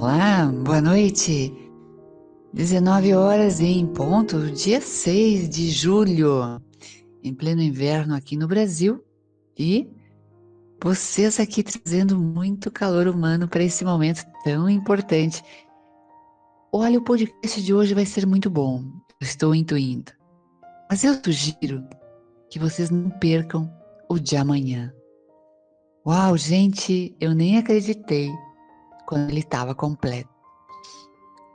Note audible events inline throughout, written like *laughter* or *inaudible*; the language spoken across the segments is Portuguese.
Olá, boa noite. 19 horas em ponto, dia 6 de julho, em pleno inverno aqui no Brasil. E vocês aqui trazendo muito calor humano para esse momento tão importante. Olha, o podcast de hoje vai ser muito bom, estou intuindo. Mas eu sugiro que vocês não percam o de amanhã. Uau, gente, eu nem acreditei quando ele estava completo.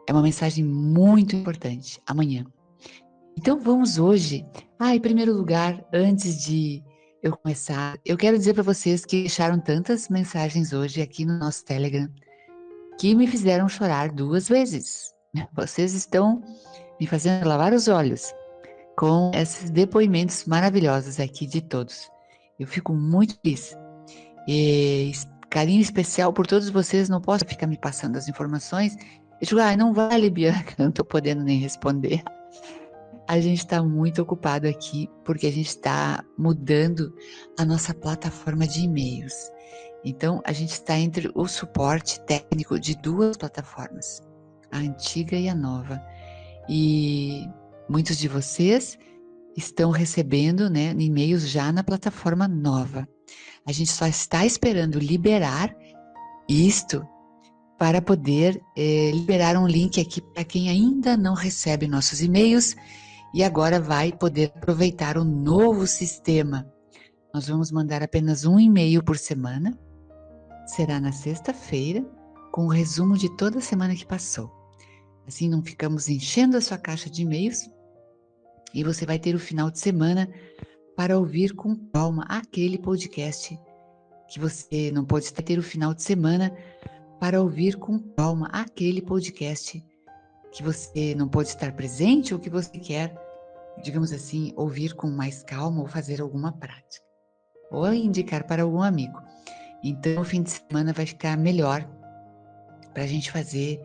É uma mensagem muito importante amanhã. Então vamos hoje. Ah, em primeiro lugar, antes de eu começar, eu quero dizer para vocês que deixaram tantas mensagens hoje aqui no nosso Telegram que me fizeram chorar duas vezes. *laughs* Vocês estão me fazendo lavar os olhos com esses depoimentos maravilhosos aqui de todos. Eu fico muito feliz. E carinho especial por todos vocês. Não posso ficar me passando as informações. Eu digo, ah, não vale, Bianca, *laughs* não estou podendo nem responder. A gente está muito ocupado aqui porque a gente está mudando a nossa plataforma de e-mails. Então, a gente está entre o suporte técnico de duas plataformas, a antiga e a nova. E Muitos de vocês estão recebendo né, e-mails já na plataforma nova. A gente só está esperando liberar isto para poder eh, liberar um link aqui para quem ainda não recebe nossos e-mails e agora vai poder aproveitar o novo sistema. Nós vamos mandar apenas um e-mail por semana. Será na sexta-feira, com o resumo de toda a semana que passou. Assim não ficamos enchendo a sua caixa de e-mails e você vai ter o final de semana para ouvir com calma aquele podcast que você não pode ter o final de semana para ouvir com calma aquele podcast que você não pode estar presente ou que você quer, digamos assim, ouvir com mais calma ou fazer alguma prática ou indicar para algum amigo. Então, o fim de semana vai ficar melhor para a gente fazer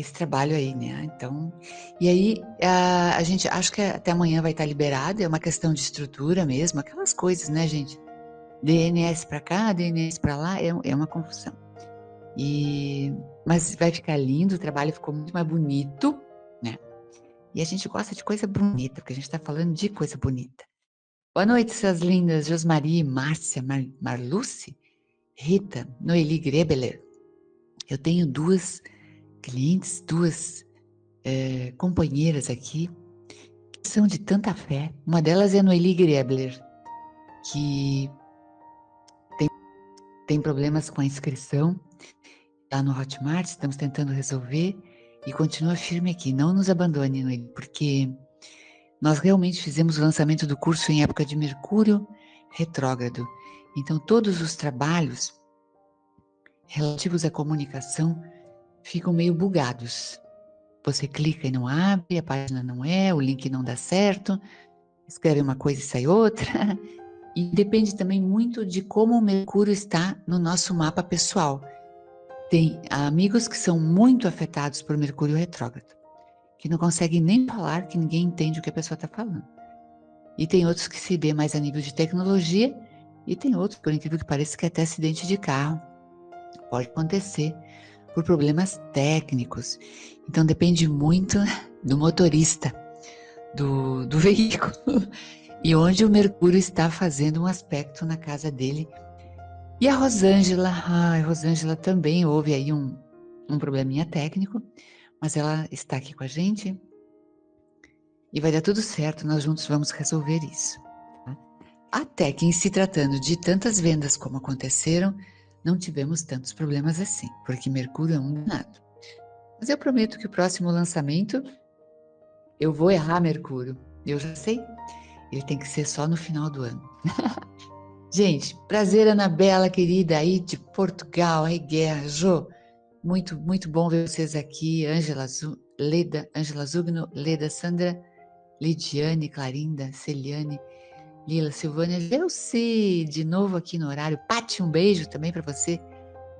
esse trabalho aí, né? Então, e aí a, a gente acho que até amanhã vai estar liberado, é uma questão de estrutura mesmo, aquelas coisas, né, gente? DNS para cá, DNS para lá, é, é uma confusão. E mas vai ficar lindo, o trabalho ficou muito mais bonito, né? E a gente gosta de coisa bonita, porque a gente está falando de coisa bonita. Boa noite, suas lindas Josmarie, Márcia, Mar, Marluce, Rita, Noeli Grebeler. Eu tenho duas clientes, duas é, companheiras aqui, que são de tanta fé. Uma delas é a Noeli Grebler, que tem, tem problemas com a inscrição lá no Hotmart, estamos tentando resolver e continua firme aqui. Não nos abandone, Noeli, porque nós realmente fizemos o lançamento do curso em época de Mercúrio retrógrado. Então, todos os trabalhos relativos à comunicação ficam meio bugados. Você clica e não abre, a página não é, o link não dá certo, escreve uma coisa e sai outra. *laughs* E depende também muito de como o Mercúrio está no nosso mapa pessoal. Tem amigos que são muito afetados por Mercúrio retrógrado, que não conseguem nem falar, que ninguém entende o que a pessoa está falando. E tem outros que se vê mais a nível de tecnologia, e tem outros, por incrível que pareça, que até acidente de carro pode acontecer por problemas técnicos. Então depende muito do motorista do, do *laughs* veículo e onde o Mercúrio está fazendo um aspecto na casa dele. E a Rosângela, a Rosângela também houve aí um, um probleminha técnico, mas ela está aqui com a gente e vai dar tudo certo, nós juntos vamos resolver isso. Tá? Até que, em se tratando de tantas vendas como aconteceram, não tivemos tantos problemas assim, porque Mercúrio é um danado. Mas eu prometo que o próximo lançamento eu vou errar Mercúrio. Eu já sei. Ele tem que ser só no final do ano. *laughs* Gente, prazer, Anabela, querida, aí de Portugal, aí Guerra, Jô. Muito, muito bom ver vocês aqui. Ângela Leda, Ângela Zugno, Leda Sandra, Lidiane, Clarinda, Celiane, Lila, Silvânia, Leuci, de novo aqui no horário. Pati, um beijo também para você.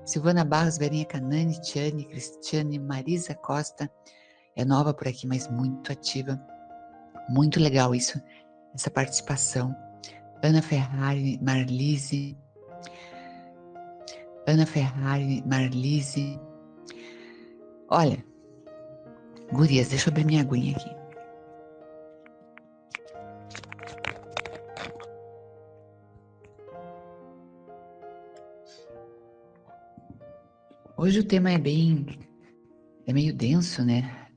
Silvana Barros, Verinha Canani, Tiane, Cristiane, Marisa Costa. É nova por aqui, mas muito ativa. Muito legal isso, essa participação. Ana Ferrari, Marlise. Ana Ferrari, Marlise. Olha, gurias, deixa eu abrir minha aguinha aqui. Hoje o tema é bem. é meio denso, né?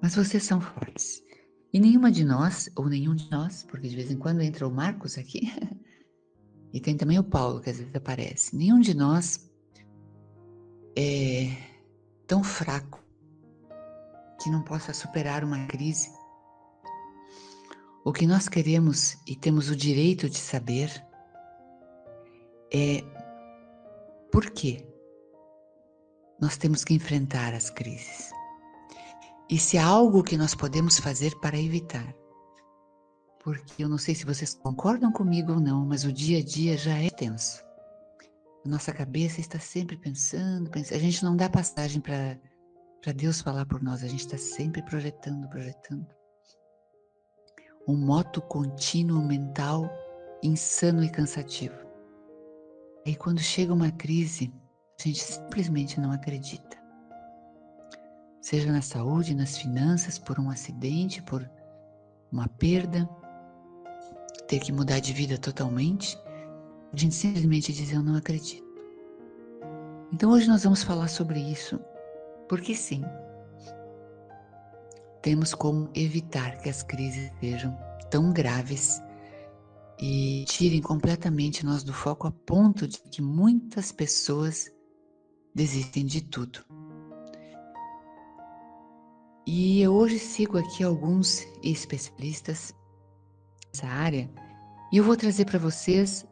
Mas vocês são fortes. E nenhuma de nós, ou nenhum de nós, porque de vez em quando entra o Marcos aqui, *laughs* e tem também o Paulo, que às vezes aparece. Nenhum de nós é tão fraco que não possa superar uma crise. O que nós queremos e temos o direito de saber é por que nós temos que enfrentar as crises. E se há algo que nós podemos fazer para evitar. Porque eu não sei se vocês concordam comigo ou não, mas o dia a dia já é tenso. A nossa cabeça está sempre pensando, pensando. a gente não dá passagem para Deus falar por nós, a gente está sempre projetando, projetando. Um moto contínuo mental insano e cansativo. E quando chega uma crise, a gente simplesmente não acredita. Seja na saúde, nas finanças, por um acidente, por uma perda, ter que mudar de vida totalmente, a gente simplesmente diz: Eu não acredito. Então hoje nós vamos falar sobre isso, porque sim, temos como evitar que as crises sejam tão graves e tirem completamente nós do foco a ponto de que muitas pessoas desistem de tudo. E eu hoje sigo aqui alguns especialistas nessa área e eu vou trazer para vocês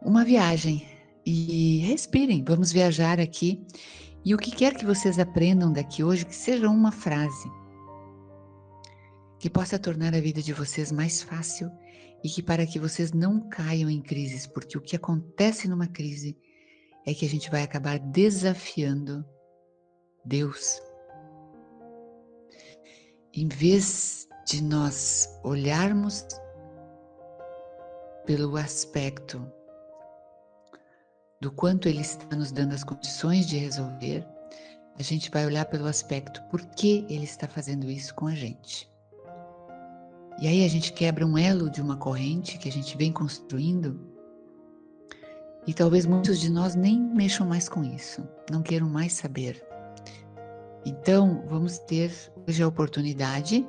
uma viagem. E respirem, vamos viajar aqui. E o que quer que vocês aprendam daqui hoje, que seja uma frase que possa tornar a vida de vocês mais fácil e que para que vocês não caiam em crises, porque o que acontece numa crise é que a gente vai acabar desafiando Deus. Em vez de nós olharmos pelo aspecto do quanto Ele está nos dando as condições de resolver, a gente vai olhar pelo aspecto por que Ele está fazendo isso com a gente. E aí a gente quebra um elo de uma corrente que a gente vem construindo e talvez muitos de nós nem mexam mais com isso, não queiram mais saber. Então, vamos ter hoje a oportunidade de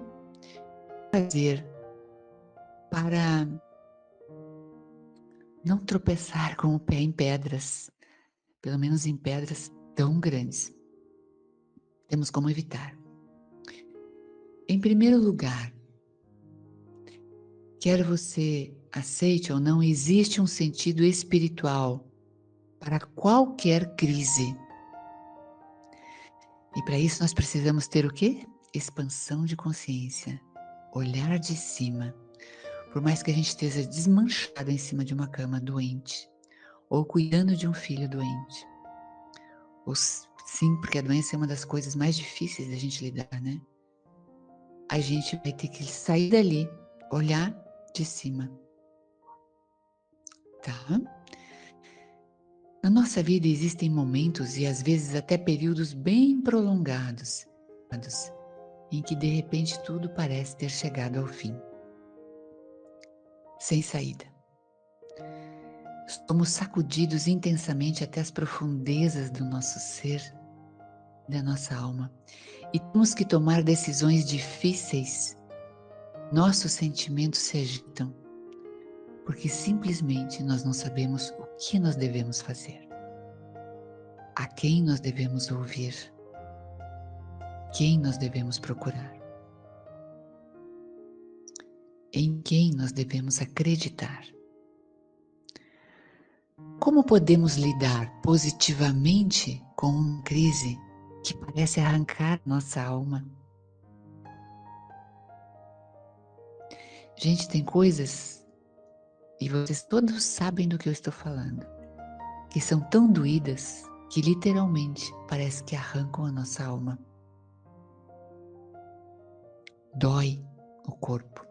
fazer para não tropeçar com o pé em pedras, pelo menos em pedras tão grandes. Temos como evitar. Em primeiro lugar, quer você aceite ou não, existe um sentido espiritual para qualquer crise. E para isso nós precisamos ter o quê? Expansão de consciência, olhar de cima por mais que a gente esteja desmanchada em cima de uma cama doente, ou cuidando de um filho doente. Ou sim, porque a doença é uma das coisas mais difíceis da gente lidar, né? A gente vai ter que sair dali, olhar de cima. Tá? Na nossa vida existem momentos e às vezes até períodos bem prolongados em que de repente tudo parece ter chegado ao fim sem saída. Somos sacudidos intensamente até as profundezas do nosso ser, da nossa alma, e temos que tomar decisões difíceis. Nossos sentimentos se agitam, porque simplesmente nós não sabemos o que nós devemos fazer, a quem nós devemos ouvir, quem nós devemos procurar em quem nós devemos acreditar. Como podemos lidar positivamente com uma crise que parece arrancar nossa alma? Gente, tem coisas, e vocês todos sabem do que eu estou falando, que são tão doídas que literalmente parece que arrancam a nossa alma. Dói o corpo.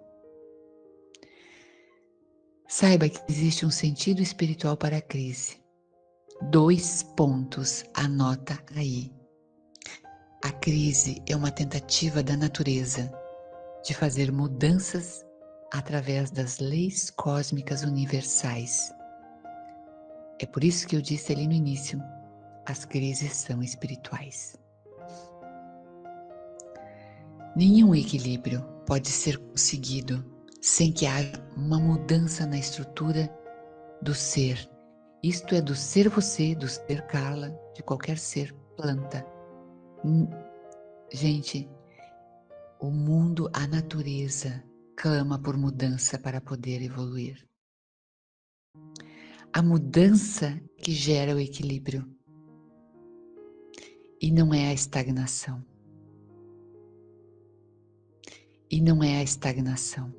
Saiba que existe um sentido espiritual para a crise. dois pontos, anota aí. A crise é uma tentativa da natureza de fazer mudanças através das leis cósmicas universais. É por isso que eu disse ali no início: as crises são espirituais. Nenhum equilíbrio pode ser conseguido sem que haja uma mudança na estrutura do ser. Isto é do ser você, do ser Carla, de qualquer ser planta Gente, o mundo, a natureza clama por mudança para poder evoluir. A mudança que gera o equilíbrio e não é a estagnação. E não é a estagnação.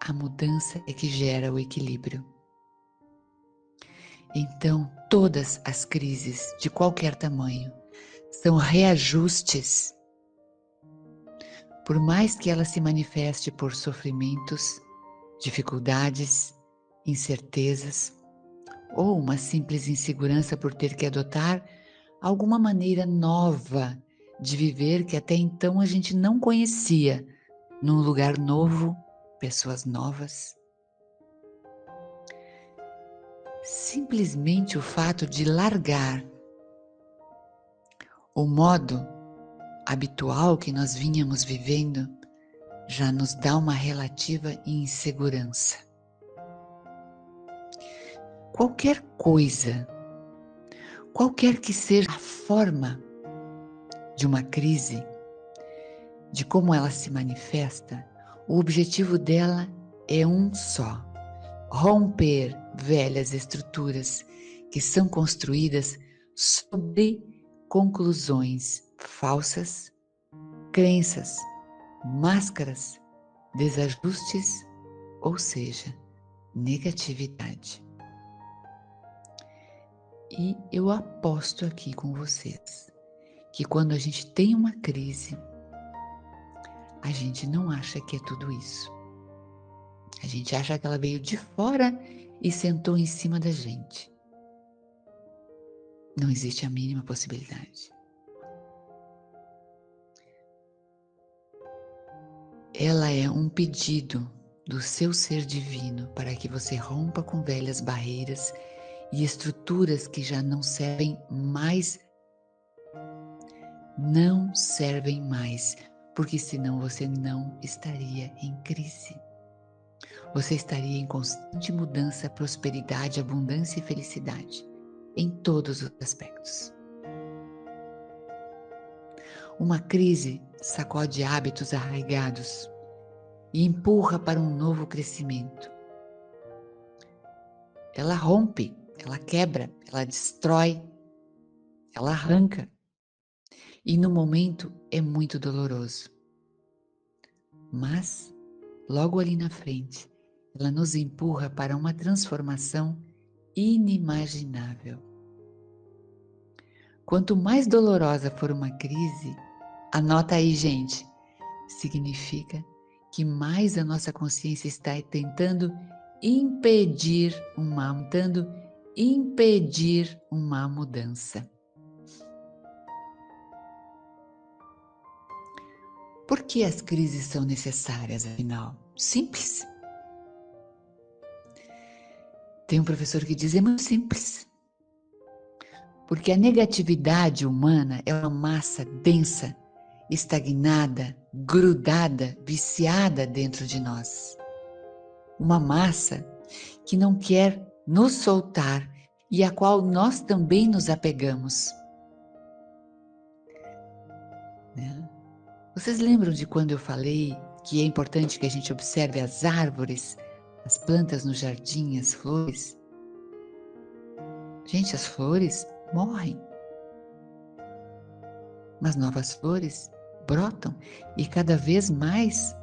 A mudança é que gera o equilíbrio. Então, todas as crises de qualquer tamanho são reajustes. Por mais que ela se manifeste por sofrimentos, dificuldades, incertezas ou uma simples insegurança por ter que adotar alguma maneira nova de viver que até então a gente não conhecia, num lugar novo, pessoas novas, simplesmente o fato de largar o modo habitual que nós vínhamos vivendo já nos dá uma relativa insegurança. Qualquer coisa, qualquer que seja a forma de uma crise, de como ela se manifesta, o objetivo dela é um só: romper velhas estruturas que são construídas sobre conclusões falsas, crenças, máscaras, desajustes, ou seja, negatividade. E eu aposto aqui com vocês que quando a gente tem uma crise, a gente não acha que é tudo isso. A gente acha que ela veio de fora e sentou em cima da gente. Não existe a mínima possibilidade. Ela é um pedido do seu ser divino para que você rompa com velhas barreiras e estruturas que já não servem mais. Não servem mais, porque senão você não estaria em crise você estaria em constante mudança, prosperidade, abundância e felicidade, em todos os aspectos. Uma crise sacode hábitos arraigados e empurra para um novo crescimento. Ela rompe, ela quebra, ela destrói, ela arranca. E no momento é muito doloroso. Mas, logo ali na frente, ela nos empurra para uma transformação inimaginável. Quanto mais dolorosa for uma crise, anota aí, gente, significa que mais a nossa consciência está tentando impedir uma, tentando impedir uma mudança. Por que as crises são necessárias, afinal? Simples. Tem um professor que diz: é muito simples. Porque a negatividade humana é uma massa densa, estagnada, grudada, viciada dentro de nós. Uma massa que não quer nos soltar e a qual nós também nos apegamos. Né? Vocês lembram de quando eu falei que é importante que a gente observe as árvores as plantas no jardim, as flores. Gente, as flores morrem. Mas novas flores brotam e cada vez mais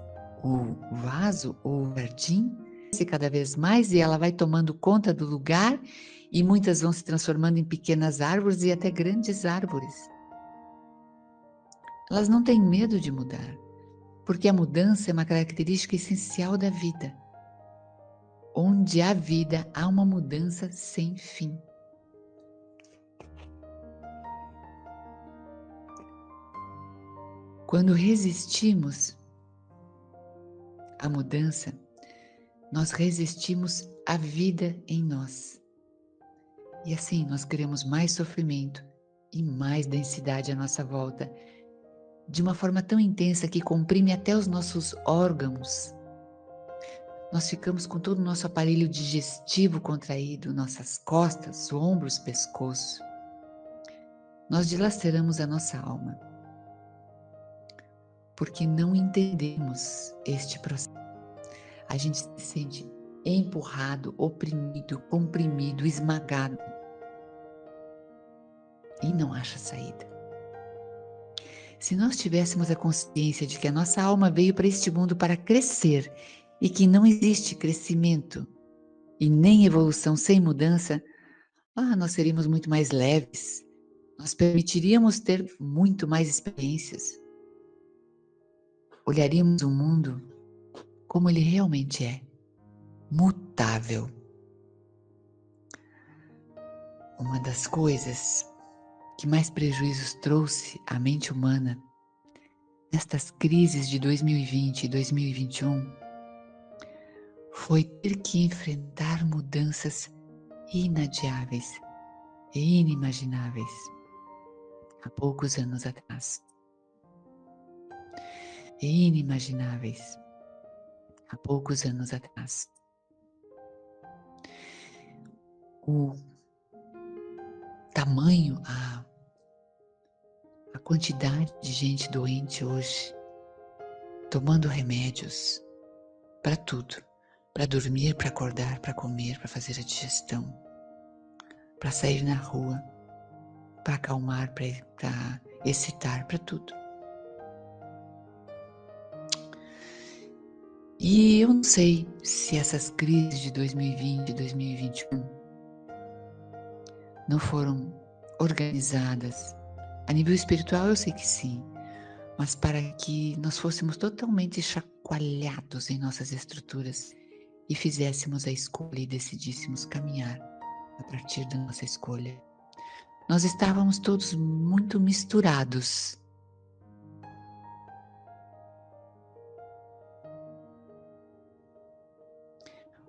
o vaso ou o jardim cresce cada vez mais e ela vai tomando conta do lugar e muitas vão se transformando em pequenas árvores e até grandes árvores. Elas não têm medo de mudar, porque a mudança é uma característica essencial da vida. Onde há vida, há uma mudança sem fim. Quando resistimos à mudança, nós resistimos à vida em nós. E assim nós criamos mais sofrimento e mais densidade à nossa volta, de uma forma tão intensa que comprime até os nossos órgãos. Nós ficamos com todo o nosso aparelho digestivo contraído, nossas costas, ombros, pescoço. Nós dilaceramos a nossa alma porque não entendemos este processo. A gente se sente empurrado, oprimido, comprimido, esmagado e não acha saída. Se nós tivéssemos a consciência de que a nossa alma veio para este mundo para crescer e que não existe crescimento e nem evolução sem mudança, ah, nós seríamos muito mais leves, nós permitiríamos ter muito mais experiências, olharíamos o mundo como ele realmente é, mutável. Uma das coisas que mais prejuízos trouxe à mente humana nestas crises de 2020 e 2021 foi ter que enfrentar mudanças inadiáveis e inimagináveis há poucos anos atrás inimagináveis há poucos anos atrás. O tamanho, a, a quantidade de gente doente hoje, tomando remédios para tudo, para dormir, para acordar, para comer, para fazer a digestão, para sair na rua, para acalmar, para excitar, para tudo. E eu não sei se essas crises de 2020 e 2021 não foram organizadas. A nível espiritual eu sei que sim, mas para que nós fôssemos totalmente chacoalhados em nossas estruturas e fizéssemos a escolha e decidíssemos caminhar a partir da nossa escolha. Nós estávamos todos muito misturados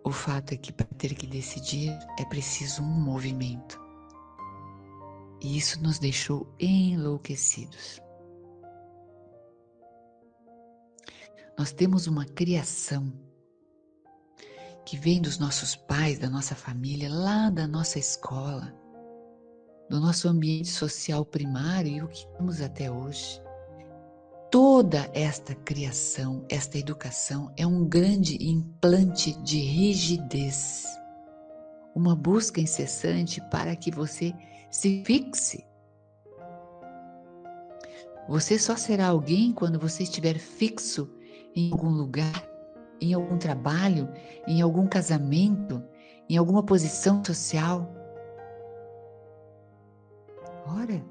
O fato é que para ter que decidir é preciso um movimento. E isso nos deixou enlouquecidos. Nós temos uma criação que vem dos nossos pais, da nossa família, lá da nossa escola, do nosso ambiente social primário e o que temos até hoje toda esta criação, esta educação é um grande implante de rigidez, uma busca incessante para que você se fixe. Você só será alguém quando você estiver fixo em algum lugar, em algum trabalho, em algum casamento, em alguma posição social. Ora,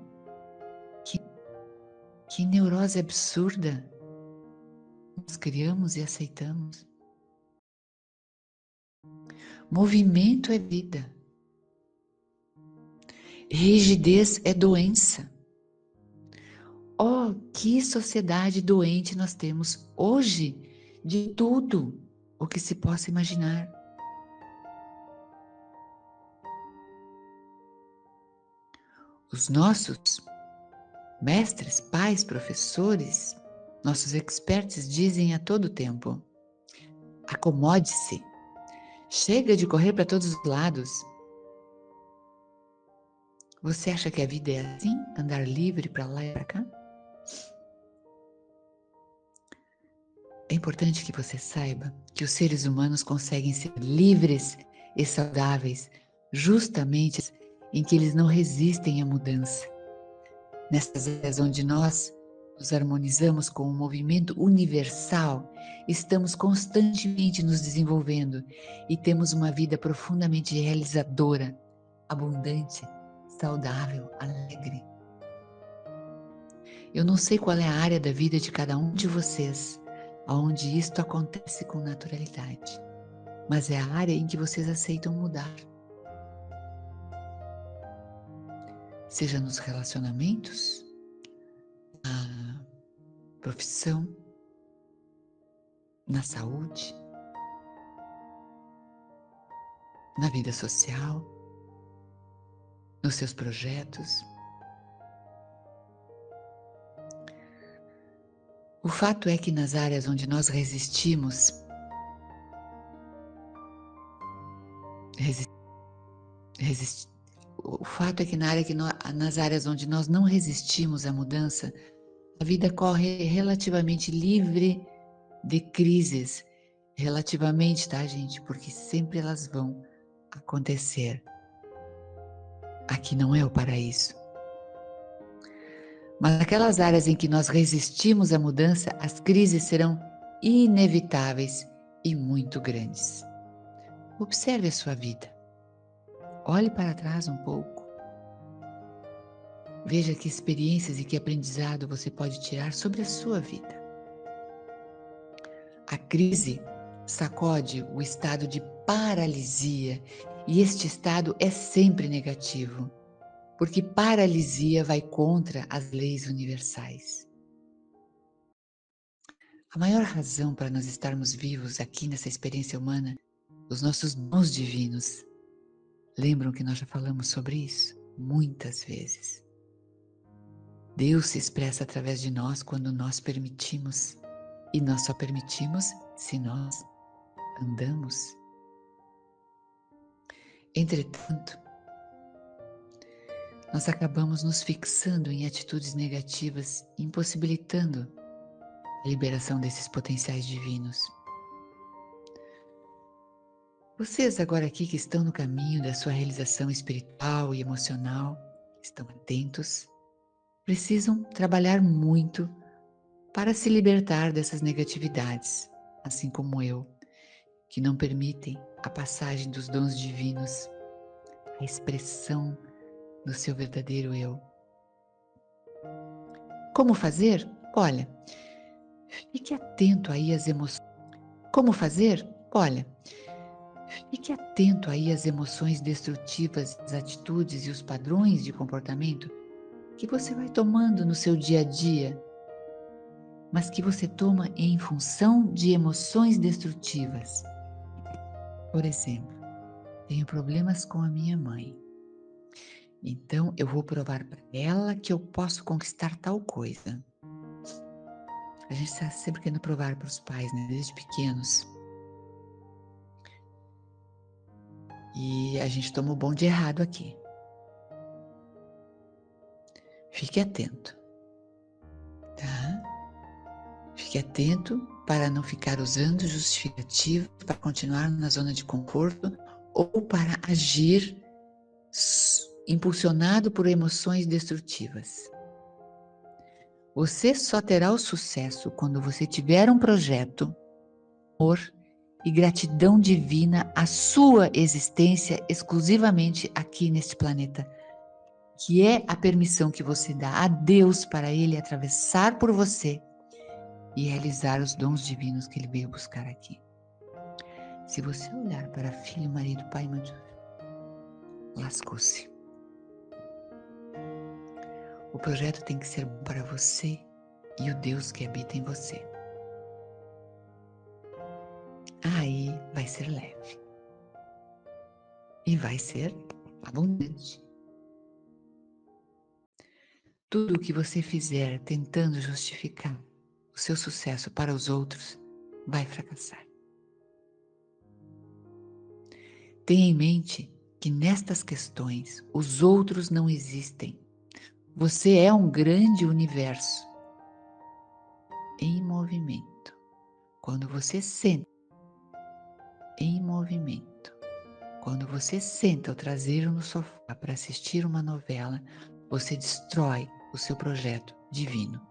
que neurose absurda nós criamos e aceitamos. Movimento é vida. Rigidez é doença. Oh, que sociedade doente nós temos hoje de tudo o que se possa imaginar. Os nossos Mestres, pais, professores, nossos experts dizem a todo tempo: acomode-se, chega de correr para todos os lados. Você acha que a vida é assim? Andar livre para lá e para cá? É importante que você saiba que os seres humanos conseguem ser livres e saudáveis justamente em que eles não resistem à mudança Nessas áreas onde nós nos harmonizamos com o movimento universal, estamos constantemente nos desenvolvendo e temos uma vida profundamente realizadora, abundante, saudável, alegre. Eu não sei qual é a área da vida de cada um de vocês onde isto acontece com naturalidade. mas é a área em que vocês aceitam mudar. Seja nos relacionamentos, na profissão, na saúde, na vida social, nos seus projetos. O fato é que nas áreas onde nós resistimos, resist, resist, o fato é que, na área que nas áreas onde nós não resistimos à mudança, a vida corre relativamente livre de crises. Relativamente, tá, gente? Porque sempre elas vão acontecer. Aqui não é o paraíso. Mas naquelas áreas em que nós resistimos à mudança, as crises serão inevitáveis e muito grandes. Observe a sua vida. Olhe para trás um pouco. Veja que experiências e que aprendizado você pode tirar sobre a sua vida. A crise sacode o estado de paralisia e este estado é sempre negativo porque paralisia vai contra as leis universais. A maior razão para nós estarmos vivos aqui nessa experiência humana, os nossos dons divinos. Lembram que nós já falamos sobre isso muitas vezes. Deus se expressa através de nós quando nós permitimos, e nós só permitimos se nós andamos. Entretanto, nós acabamos nos fixando em atitudes negativas, impossibilitando a liberação desses potenciais divinos. Vocês agora aqui que estão no caminho da sua realização espiritual e emocional, estão atentos, precisam trabalhar muito para se libertar dessas negatividades, assim como eu, que não permitem a passagem dos dons divinos, a expressão do seu verdadeiro eu. Como fazer? Olha, fique atento aí às emoções. Como fazer? Olha, fique atento aí às emoções destrutivas, as atitudes e os padrões de comportamento que você vai tomando no seu dia a dia, mas que você toma em função de emoções destrutivas. Por exemplo, tenho problemas com a minha mãe. Então eu vou provar para ela que eu posso conquistar tal coisa. A gente está sempre querendo provar para os pais, né? Desde pequenos. E a gente toma o bom de errado aqui. Fique atento, tá? Fique atento para não ficar usando justificativo para continuar na zona de conforto ou para agir impulsionado por emoções destrutivas. Você só terá o sucesso quando você tiver um projeto, amor e gratidão divina à sua existência exclusivamente aqui neste planeta, que é a permissão que você dá a Deus para ele atravessar por você e realizar os dons divinos que ele veio buscar aqui. Se você olhar para filho, marido, pai, mãe, lascou-se. O projeto tem que ser bom para você e o Deus que habita em você. Aí vai ser leve. E vai ser abundante. Tudo o que você fizer tentando justificar o seu sucesso para os outros vai fracassar. Tenha em mente que nestas questões os outros não existem você é um grande universo em movimento. Quando você senta em movimento, quando você senta o traseiro no sofá para assistir uma novela, você destrói o seu projeto divino.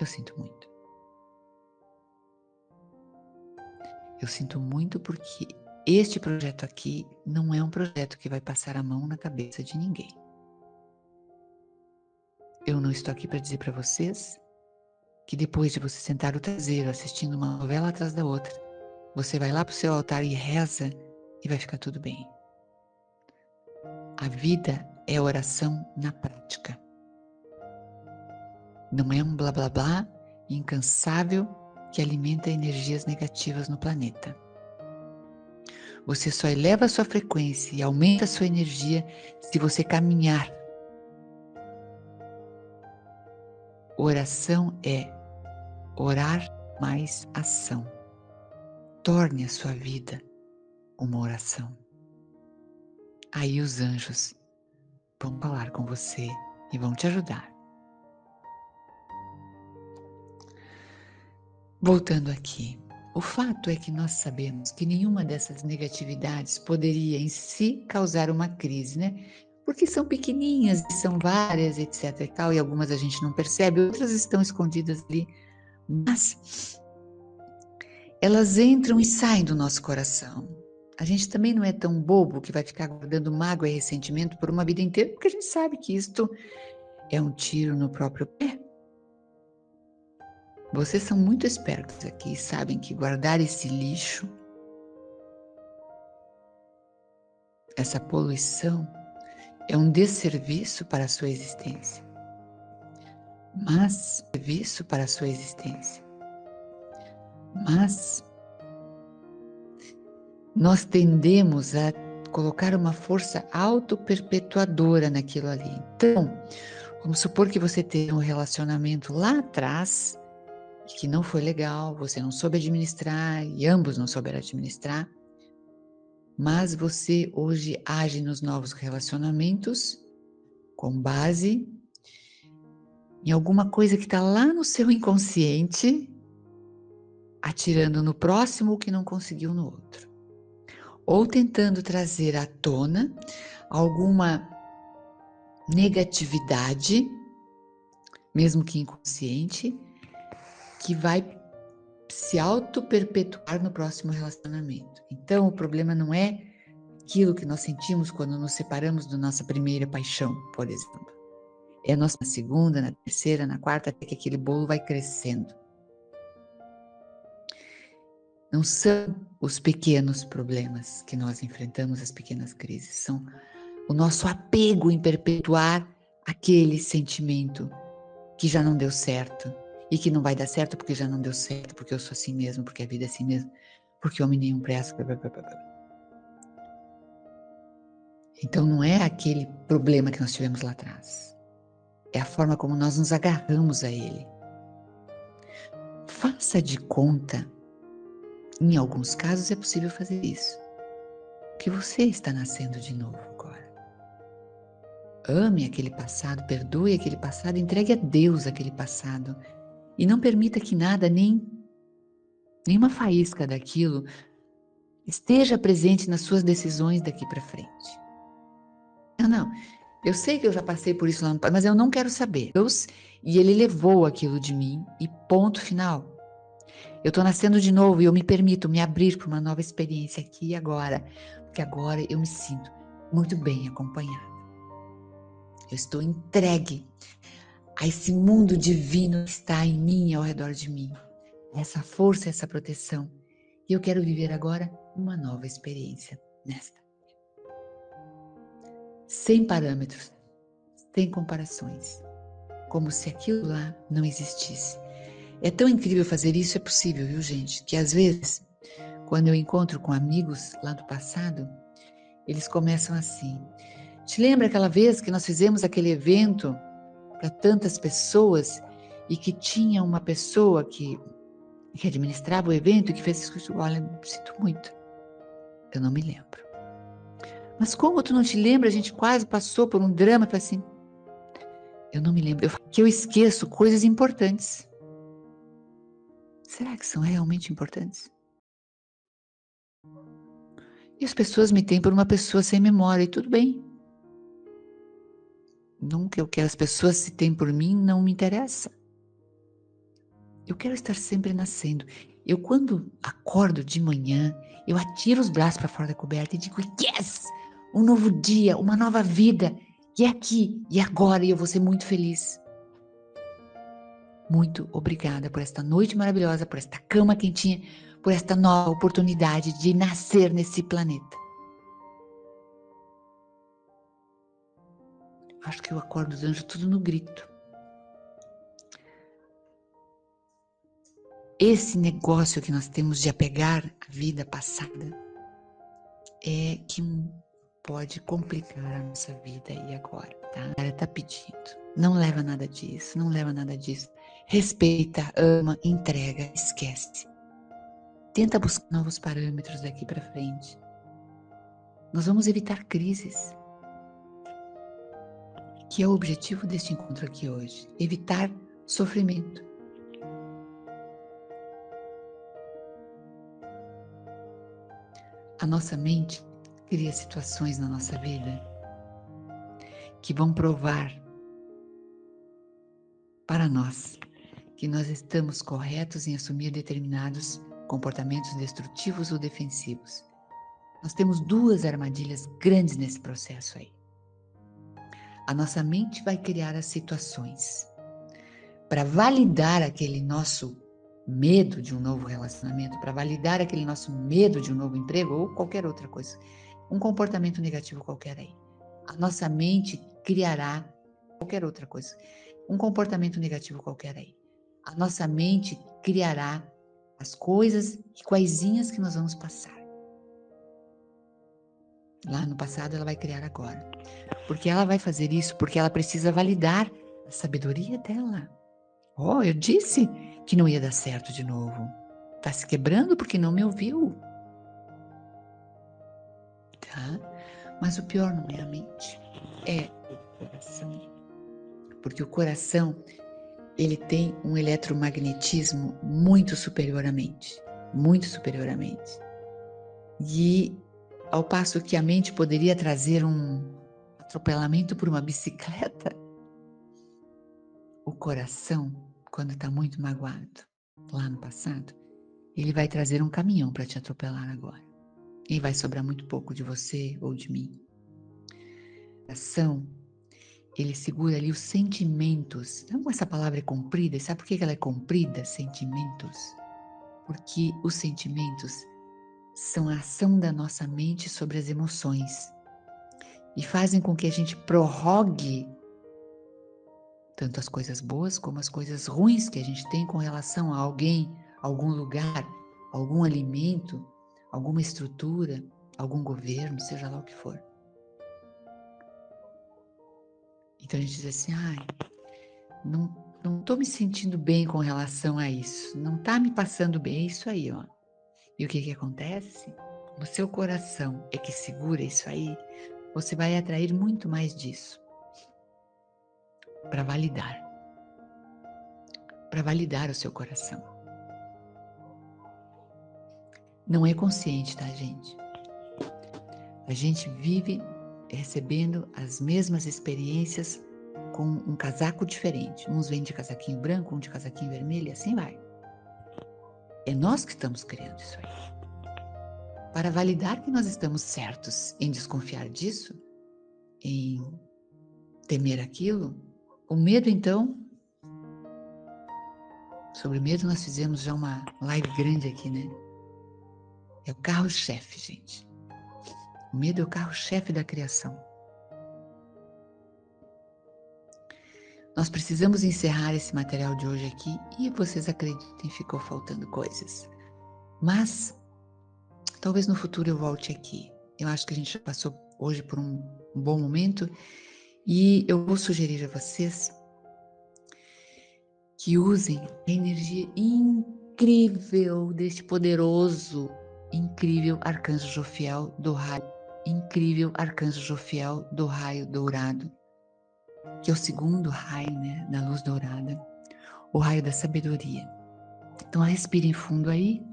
Eu sinto muito. Eu sinto muito porque este projeto aqui não é um projeto que vai passar a mão na cabeça de ninguém. Eu não estou aqui para dizer para vocês que depois de você sentar o traseiro assistindo uma novela atrás da outra, você vai lá para o seu altar e reza e vai ficar tudo bem. A vida é oração na prática. Não é um blá blá blá incansável que alimenta energias negativas no planeta. Você só eleva a sua frequência e aumenta a sua energia se você caminhar. Oração é orar mais ação. Torne a sua vida uma oração. Aí os anjos vão falar com você e vão te ajudar. Voltando aqui, o fato é que nós sabemos que nenhuma dessas negatividades poderia em si causar uma crise, né? Porque são pequeninhas, são várias, etc e tal, e algumas a gente não percebe, outras estão escondidas ali, mas elas entram e saem do nosso coração. A gente também não é tão bobo que vai ficar guardando mágoa e ressentimento por uma vida inteira, porque a gente sabe que isto é um tiro no próprio pé. Vocês são muito espertos aqui sabem que guardar esse lixo, essa poluição, é um desserviço para a sua existência. Mas, serviço para a sua existência. Mas, nós tendemos a colocar uma força auto-perpetuadora naquilo ali. Então, vamos supor que você tenha um relacionamento lá atrás que não foi legal, você não soube administrar e ambos não souberam administrar, mas você hoje age nos novos relacionamentos com base em alguma coisa que está lá no seu inconsciente, atirando no próximo o que não conseguiu no outro, ou tentando trazer à tona alguma negatividade, mesmo que inconsciente, que vai se auto-perpetuar no próximo relacionamento. Então, o problema não é aquilo que nós sentimos quando nos separamos da nossa primeira paixão, por exemplo. É a nossa segunda, na terceira, na quarta, até que aquele bolo vai crescendo. Não são os pequenos problemas que nós enfrentamos, as pequenas crises, são o nosso apego em perpetuar aquele sentimento que já não deu certo, e que não vai dar certo porque já não deu certo, porque eu sou assim mesmo, porque a vida é assim mesmo, porque homem nenhum presta. Blá, blá, blá, então não é aquele problema que nós tivemos lá atrás. É a forma como nós nos agarramos a ele. Faça de conta, em alguns casos é possível fazer isso, que você está nascendo de novo agora. Ame aquele passado, perdoe aquele passado, entregue a Deus aquele passado e não permita que nada, nem nenhuma faísca daquilo esteja presente nas suas decisões daqui para frente. Não, não. Eu sei que eu já passei por isso lá no mas eu não quero saber. Deus, e ele levou aquilo de mim e ponto final. Eu estou nascendo de novo e eu me permito me abrir para uma nova experiência aqui e agora, porque agora eu me sinto muito bem acompanhada. Eu estou entregue a esse mundo divino que está em mim ao redor de mim. Essa força, essa proteção. E eu quero viver agora uma nova experiência nesta. Sem parâmetros, sem comparações, como se aquilo lá não existisse. É tão incrível fazer isso, é possível, viu, gente? Que às vezes, quando eu encontro com amigos lá do passado, eles começam assim: Te lembra aquela vez que nós fizemos aquele evento para tantas pessoas e que tinha uma pessoa que, que administrava o evento e que fez isso. Olha, sinto muito. Eu não me lembro. Mas como tu não te lembra? A gente quase passou por um drama. Eu assim, eu não me lembro. Eu, que eu esqueço coisas importantes. Será que são realmente importantes? E as pessoas me têm por uma pessoa sem memória, e tudo bem. Nunca o que as pessoas se têm por mim não me interessa. Eu quero estar sempre nascendo. Eu, quando acordo de manhã, eu atiro os braços para fora da coberta e digo: Yes! Um novo dia, uma nova vida. E é aqui, e agora, e eu vou ser muito feliz. Muito obrigada por esta noite maravilhosa, por esta cama quentinha, por esta nova oportunidade de nascer nesse planeta. Acho que eu acordo os anjos tudo no grito. Esse negócio que nós temos de apegar a vida passada é que pode complicar a nossa vida e agora, tá? Ela tá pedindo. Não leva nada disso, não leva nada disso. Respeita, ama, entrega, esquece. Tenta buscar novos parâmetros daqui para frente. Nós vamos evitar crises. Que é o objetivo deste encontro aqui hoje, evitar sofrimento. A nossa mente cria situações na nossa vida que vão provar para nós que nós estamos corretos em assumir determinados comportamentos destrutivos ou defensivos. Nós temos duas armadilhas grandes nesse processo aí. A nossa mente vai criar as situações para validar aquele nosso medo de um novo relacionamento, para validar aquele nosso medo de um novo emprego ou qualquer outra coisa um comportamento negativo qualquer aí. A nossa mente criará qualquer outra coisa, um comportamento negativo qualquer aí. A nossa mente criará as coisas e quaisinhas que nós vamos passar. Lá no passado ela vai criar agora. Porque ela vai fazer isso porque ela precisa validar a sabedoria dela. Oh, eu disse que não ia dar certo de novo. Tá se quebrando porque não me ouviu tá? Mas o pior não é a mente, é o coração. Porque o coração, ele tem um eletromagnetismo muito superior à mente, muito superior à mente. E ao passo que a mente poderia trazer um atropelamento por uma bicicleta, o coração, quando está muito magoado, lá no passado, ele vai trazer um caminhão para te atropelar agora e vai sobrar muito pouco de você ou de mim. A ação, ele segura ali os sentimentos. Não, essa palavra é comprida. Sabe por que ela é comprida? Sentimentos. Porque os sentimentos são a ação da nossa mente sobre as emoções e fazem com que a gente prorrogue tanto as coisas boas como as coisas ruins que a gente tem com relação a alguém, algum lugar, algum alimento, alguma estrutura, algum governo, seja lá o que for. Então a gente diz assim, ai, não não estou me sentindo bem com relação a isso, não está me passando bem, é isso aí, ó. E o que que acontece? O seu coração é que segura isso aí, você vai atrair muito mais disso para validar, para validar o seu coração. Não é consciente, tá, gente? A gente vive recebendo as mesmas experiências com um casaco diferente. Uns vêm de casaquinho branco, um de casaquinho vermelho, e assim vai. É nós que estamos criando isso aí. Para validar que nós estamos certos em desconfiar disso, em temer aquilo, o medo então. Sobre medo nós fizemos já uma live grande aqui, né? É o carro-chefe, gente. O medo é o carro-chefe da criação. Nós precisamos encerrar esse material de hoje aqui e vocês acreditem, ficou faltando coisas. Mas talvez no futuro eu volte aqui. Eu acho que a gente já passou hoje por um, bom momento e eu vou sugerir a vocês que usem a energia incrível deste poderoso incrível arcanjo Jofiel do raio, incrível arcanjo Jofiel do raio dourado, que é o segundo raio, né, da luz dourada, o raio da sabedoria. Então respirem fundo aí.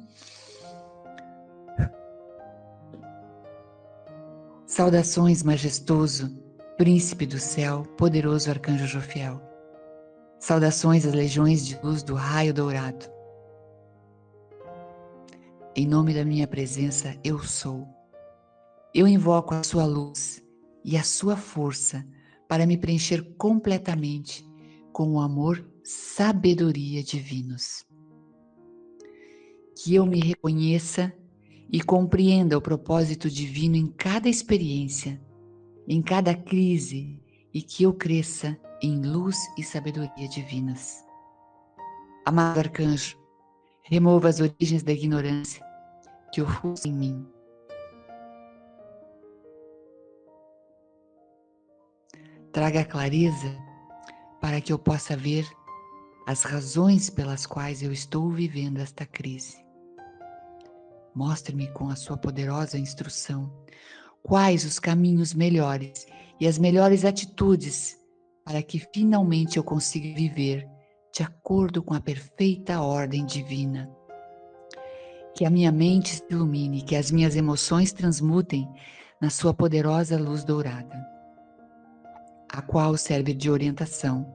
Saudações, majestoso, príncipe do céu, poderoso arcanjo Jofiel. Saudações às legiões de luz do raio dourado. Em nome da minha presença, eu sou. Eu invoco a sua luz e a sua força para me preencher completamente com o amor, sabedoria divinos. Que eu me reconheça e compreenda o propósito divino em cada experiência, em cada crise e que eu cresça em luz e sabedoria divinas. Amado arcanjo, remova as origens da ignorância que ofuscam em mim. Traga clareza para que eu possa ver as razões pelas quais eu estou vivendo esta crise. Mostre-me com a sua poderosa instrução quais os caminhos melhores e as melhores atitudes para que finalmente eu consiga viver de acordo com a perfeita ordem divina. Que a minha mente se ilumine, que as minhas emoções transmutem na sua poderosa luz dourada, a qual serve de orientação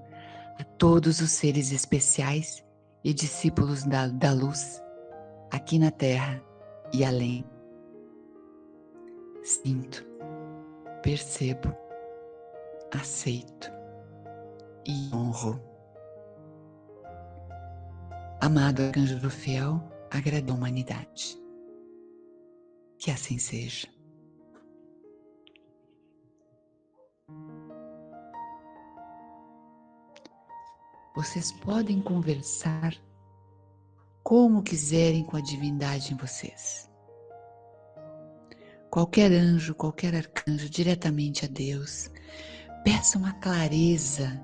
a todos os seres especiais e discípulos da, da luz, aqui na Terra e além. Sinto, percebo, aceito e honro. Amado arcanjo do fiel, agrade a humanidade. Que assim seja. Vocês podem conversar como quiserem com a divindade em vocês. Qualquer anjo, qualquer arcanjo, diretamente a Deus, peça uma clareza,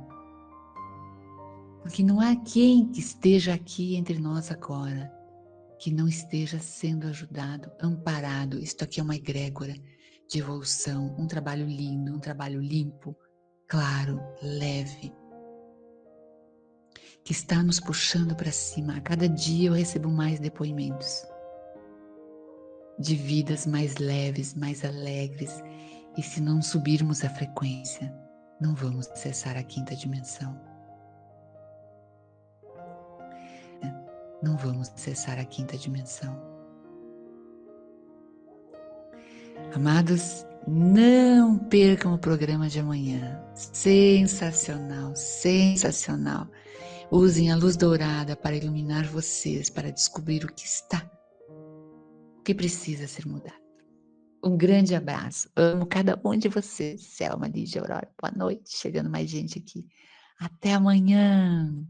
porque não há quem que esteja aqui entre nós agora que não esteja sendo ajudado, amparado. Isto aqui é uma egrégora de evolução, um trabalho lindo, um trabalho limpo, claro, leve que está nos puxando para cima. A cada dia eu recebo mais depoimentos de vidas mais leves, mais alegres. E se não subirmos a frequência, não vamos acessar a quinta dimensão. Não vamos acessar a quinta dimensão. Amados, não percam o programa de amanhã. Sensacional, sensacional. Usem a luz dourada para iluminar vocês, para descobrir o que está, o que precisa ser mudado. Um grande abraço. Amo cada um de vocês. Selma, Lídia, Aurora. Boa noite. Chegando mais gente aqui. Até amanhã.